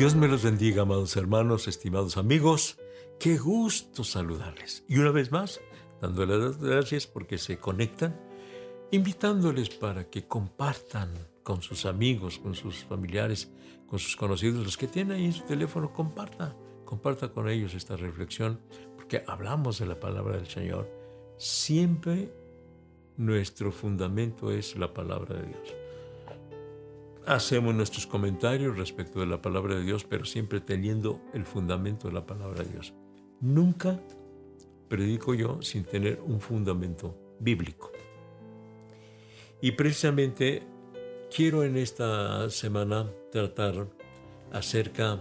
Dios me los bendiga, amados hermanos, estimados amigos. Qué gusto saludarles. Y una vez más, dándoles las gracias porque se conectan, invitándoles para que compartan con sus amigos, con sus familiares, con sus conocidos, los que tienen ahí su teléfono, comparta, comparta con ellos esta reflexión, porque hablamos de la palabra del Señor. Siempre nuestro fundamento es la palabra de Dios hacemos nuestros comentarios respecto de la palabra de Dios, pero siempre teniendo el fundamento de la palabra de Dios. Nunca predico yo sin tener un fundamento bíblico. Y precisamente quiero en esta semana tratar acerca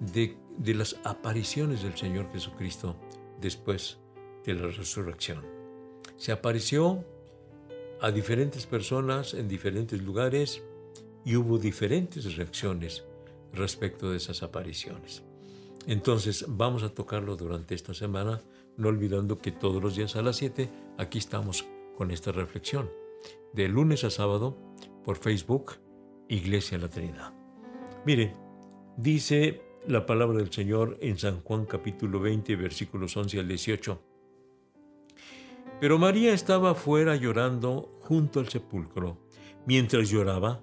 de, de las apariciones del Señor Jesucristo después de la resurrección. Se apareció a diferentes personas en diferentes lugares, y hubo diferentes reacciones respecto de esas apariciones. Entonces vamos a tocarlo durante esta semana, no olvidando que todos los días a las 7 aquí estamos con esta reflexión. De lunes a sábado por Facebook, Iglesia La Trinidad. Mire, dice la palabra del Señor en San Juan capítulo 20, versículos 11 al 18. Pero María estaba fuera llorando junto al sepulcro. Mientras lloraba,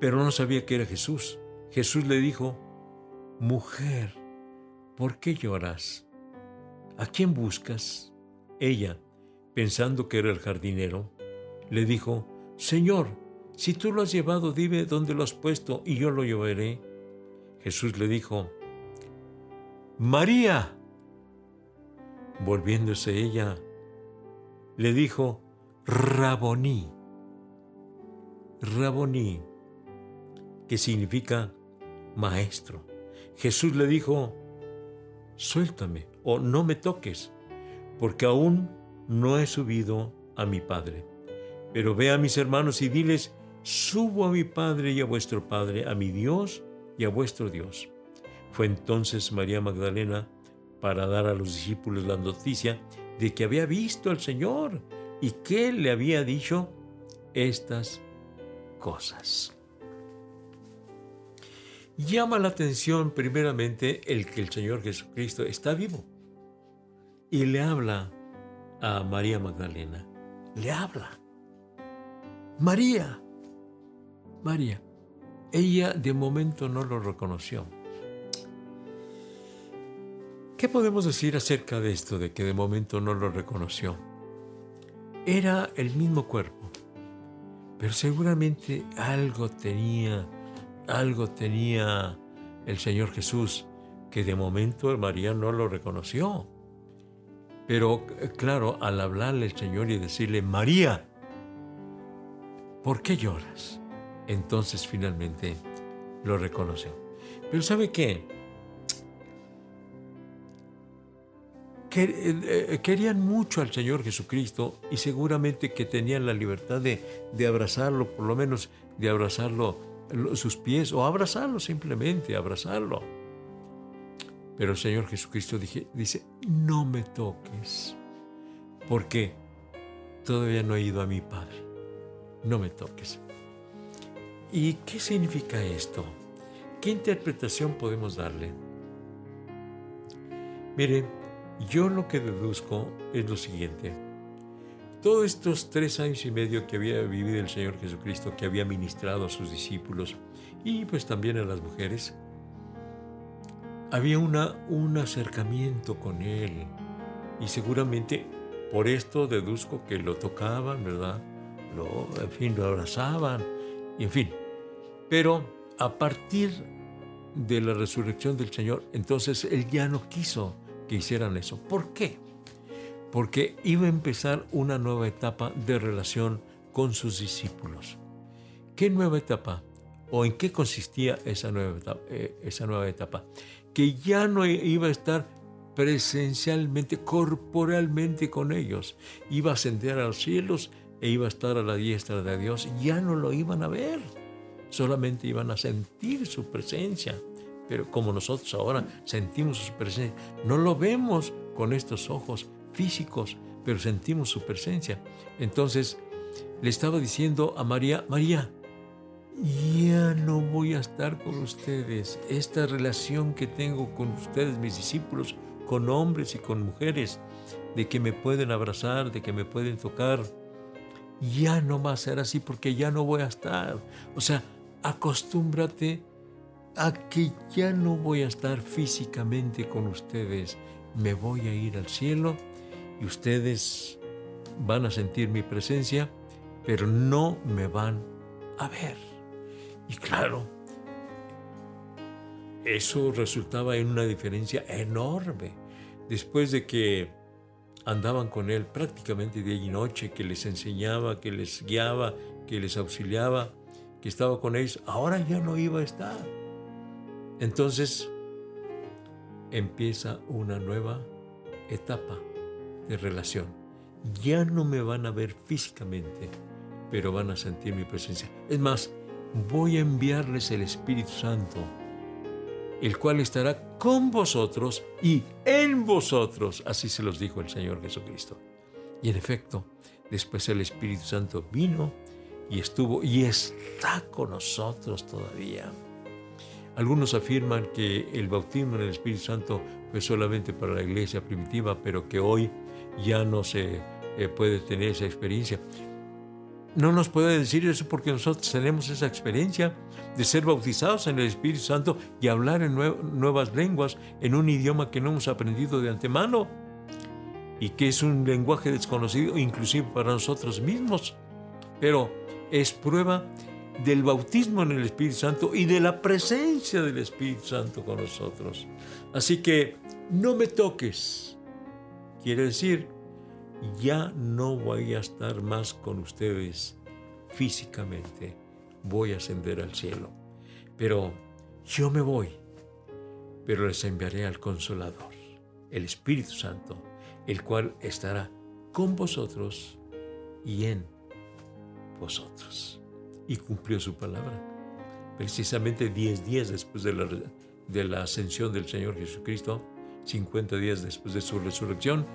pero no sabía que era Jesús. Jesús le dijo, Mujer, ¿por qué lloras? ¿A quién buscas? Ella, pensando que era el jardinero, le dijo, Señor, si tú lo has llevado, dime dónde lo has puesto y yo lo llevaré. Jesús le dijo, María. Volviéndose ella, le dijo, Raboní. Raboní que significa maestro. Jesús le dijo, suéltame o no me toques, porque aún no he subido a mi Padre. Pero ve a mis hermanos y diles, subo a mi Padre y a vuestro Padre, a mi Dios y a vuestro Dios. Fue entonces María Magdalena para dar a los discípulos la noticia de que había visto al Señor y que le había dicho estas cosas. Llama la atención primeramente el que el Señor Jesucristo está vivo y le habla a María Magdalena. Le habla. María. María. Ella de momento no lo reconoció. ¿Qué podemos decir acerca de esto, de que de momento no lo reconoció? Era el mismo cuerpo, pero seguramente algo tenía algo tenía el Señor Jesús que de momento María no lo reconoció. Pero claro, al hablarle el Señor y decirle, María, ¿por qué lloras? Entonces finalmente lo reconoció. Pero ¿sabe qué? Eh, querían mucho al Señor Jesucristo y seguramente que tenían la libertad de, de abrazarlo, por lo menos de abrazarlo sus pies o abrazarlo simplemente, abrazarlo. Pero el Señor Jesucristo dice, no me toques, porque todavía no he ido a mi Padre. No me toques. ¿Y qué significa esto? ¿Qué interpretación podemos darle? Mire, yo lo que deduzco es lo siguiente. Todos estos tres años y medio que había vivido el Señor Jesucristo, que había ministrado a sus discípulos y pues también a las mujeres, había una, un acercamiento con Él. Y seguramente por esto deduzco que lo tocaban, ¿verdad? Lo, en fin, lo abrazaban, en fin. Pero a partir de la resurrección del Señor, entonces Él ya no quiso que hicieran eso. ¿Por qué? Porque iba a empezar una nueva etapa de relación con sus discípulos. ¿Qué nueva etapa? o en qué consistía esa nueva etapa, eh, esa nueva etapa. Que ya no iba a estar presencialmente, corporalmente con ellos. Iba a ascender a los cielos e iba a estar a la diestra de Dios. Ya no lo iban a ver, solamente iban a sentir su presencia. Pero como nosotros ahora sentimos su presencia, no lo vemos con estos ojos físicos, pero sentimos su presencia. Entonces le estaba diciendo a María, María, ya no voy a estar con ustedes. Esta relación que tengo con ustedes, mis discípulos, con hombres y con mujeres, de que me pueden abrazar, de que me pueden tocar, ya no va a ser así porque ya no voy a estar. O sea, acostúmbrate a que ya no voy a estar físicamente con ustedes. Me voy a ir al cielo y ustedes van a sentir mi presencia, pero no me van a ver. Y claro, eso resultaba en una diferencia enorme. Después de que andaban con él prácticamente día y noche, que les enseñaba, que les guiaba, que les auxiliaba, que estaba con ellos, ahora ya no iba a estar. Entonces empieza una nueva etapa de relación. Ya no me van a ver físicamente, pero van a sentir mi presencia. Es más, voy a enviarles el Espíritu Santo, el cual estará con vosotros y en vosotros. Así se los dijo el Señor Jesucristo. Y en efecto, después el Espíritu Santo vino y estuvo y está con nosotros todavía. Algunos afirman que el bautismo en el Espíritu Santo fue solamente para la iglesia primitiva, pero que hoy ya no se eh, puede tener esa experiencia. No nos puede decir eso porque nosotros tenemos esa experiencia de ser bautizados en el Espíritu Santo y hablar en nuevas lenguas en un idioma que no hemos aprendido de antemano y que es un lenguaje desconocido inclusive para nosotros mismos. Pero es prueba del bautismo en el Espíritu Santo y de la presencia del Espíritu Santo con nosotros. Así que no me toques. Quiere decir, ya no voy a estar más con ustedes físicamente, voy a ascender al cielo. Pero yo me voy, pero les enviaré al consolador, el Espíritu Santo, el cual estará con vosotros y en vosotros. Y cumplió su palabra. Precisamente diez días después de la, de la ascensión del Señor Jesucristo, 50 días después de su resurrección,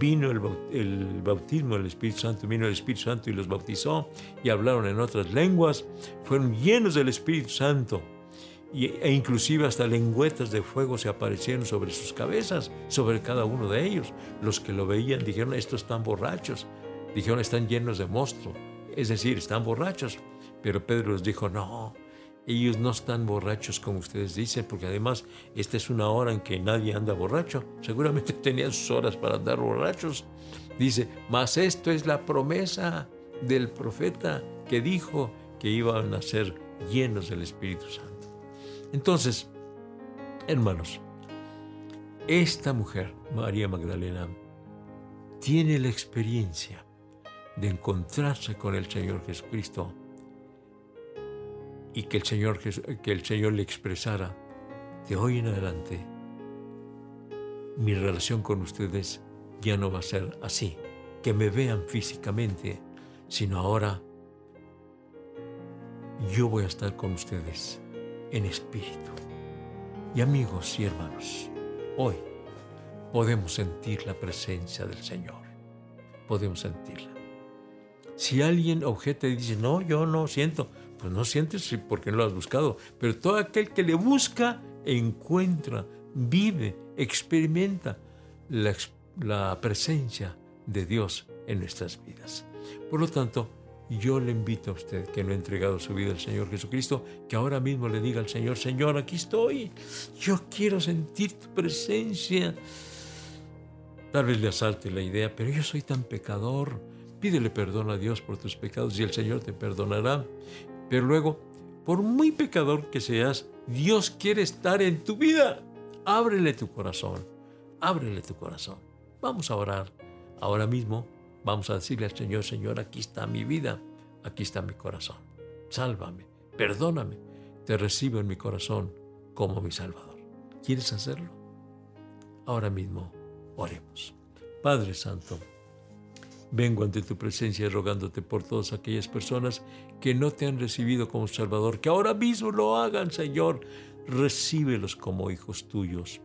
vino el, bautismo del Espíritu Santo, vino el Espíritu Santo y los bautizó y hablaron en otras lenguas, fueron llenos del Espíritu Santo e inclusive hasta lengüetas de fuego se aparecieron sobre sus cabezas, sobre cada uno de ellos. Los que lo veían dijeron, estos están borrachos, dijeron, están llenos de monstruo, es decir, están borrachos. Pero Pedro les dijo, no, ellos no están borrachos como ustedes dicen, porque además esta es una hora en que nadie anda borracho. Seguramente tenían sus horas para andar borrachos. Dice, mas esto es la promesa del profeta que dijo que iban a ser llenos del Espíritu Santo. Entonces, hermanos, esta mujer, María Magdalena, tiene la experiencia de encontrarse con el Señor Jesucristo y que el Señor, que el Señor le expresara, de hoy en adelante, mi relación con ustedes ya no va a ser así, que me vean físicamente, sino ahora yo voy a estar con ustedes en espíritu. Y amigos y hermanos, hoy podemos sentir la presencia del Señor, podemos sentirla. Si alguien objeta y dice, no, yo no siento, pues no sientes porque no lo has buscado. Pero todo aquel que le busca, encuentra, vive, experimenta la, la presencia de Dios en nuestras vidas. Por lo tanto, yo le invito a usted que no ha entregado su vida al Señor Jesucristo, que ahora mismo le diga al Señor, Señor, aquí estoy, yo quiero sentir tu presencia. Tal vez le asalte la idea, pero yo soy tan pecador. Pídele perdón a Dios por tus pecados y el Señor te perdonará. Pero luego, por muy pecador que seas, Dios quiere estar en tu vida. Ábrele tu corazón, ábrele tu corazón. Vamos a orar. Ahora mismo vamos a decirle al Señor, Señor, aquí está mi vida, aquí está mi corazón. Sálvame, perdóname. te recibo en mi corazón como mi Salvador. ¿Quieres hacerlo? Ahora mismo oremos. Padre Santo, vengo ante tu presencia rogándote por todas aquellas personas que no te han recibido como Salvador, que ahora mismo lo hagan, Señor. Recíbelos como hijos tuyos.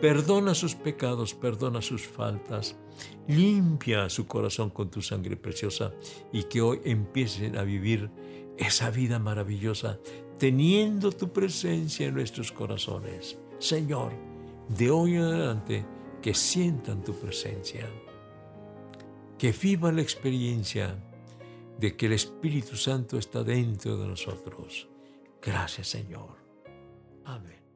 Perdona sus pecados, perdona sus faltas, limpia su corazón con tu sangre preciosa y que hoy empiecen a vivir esa vida maravillosa, teniendo tu presencia en nuestros corazones. Señor, de hoy en adelante, que sientan tu presencia, que vivan la experiencia de que el Espíritu Santo está dentro de nosotros. Gracias, Señor. Amén.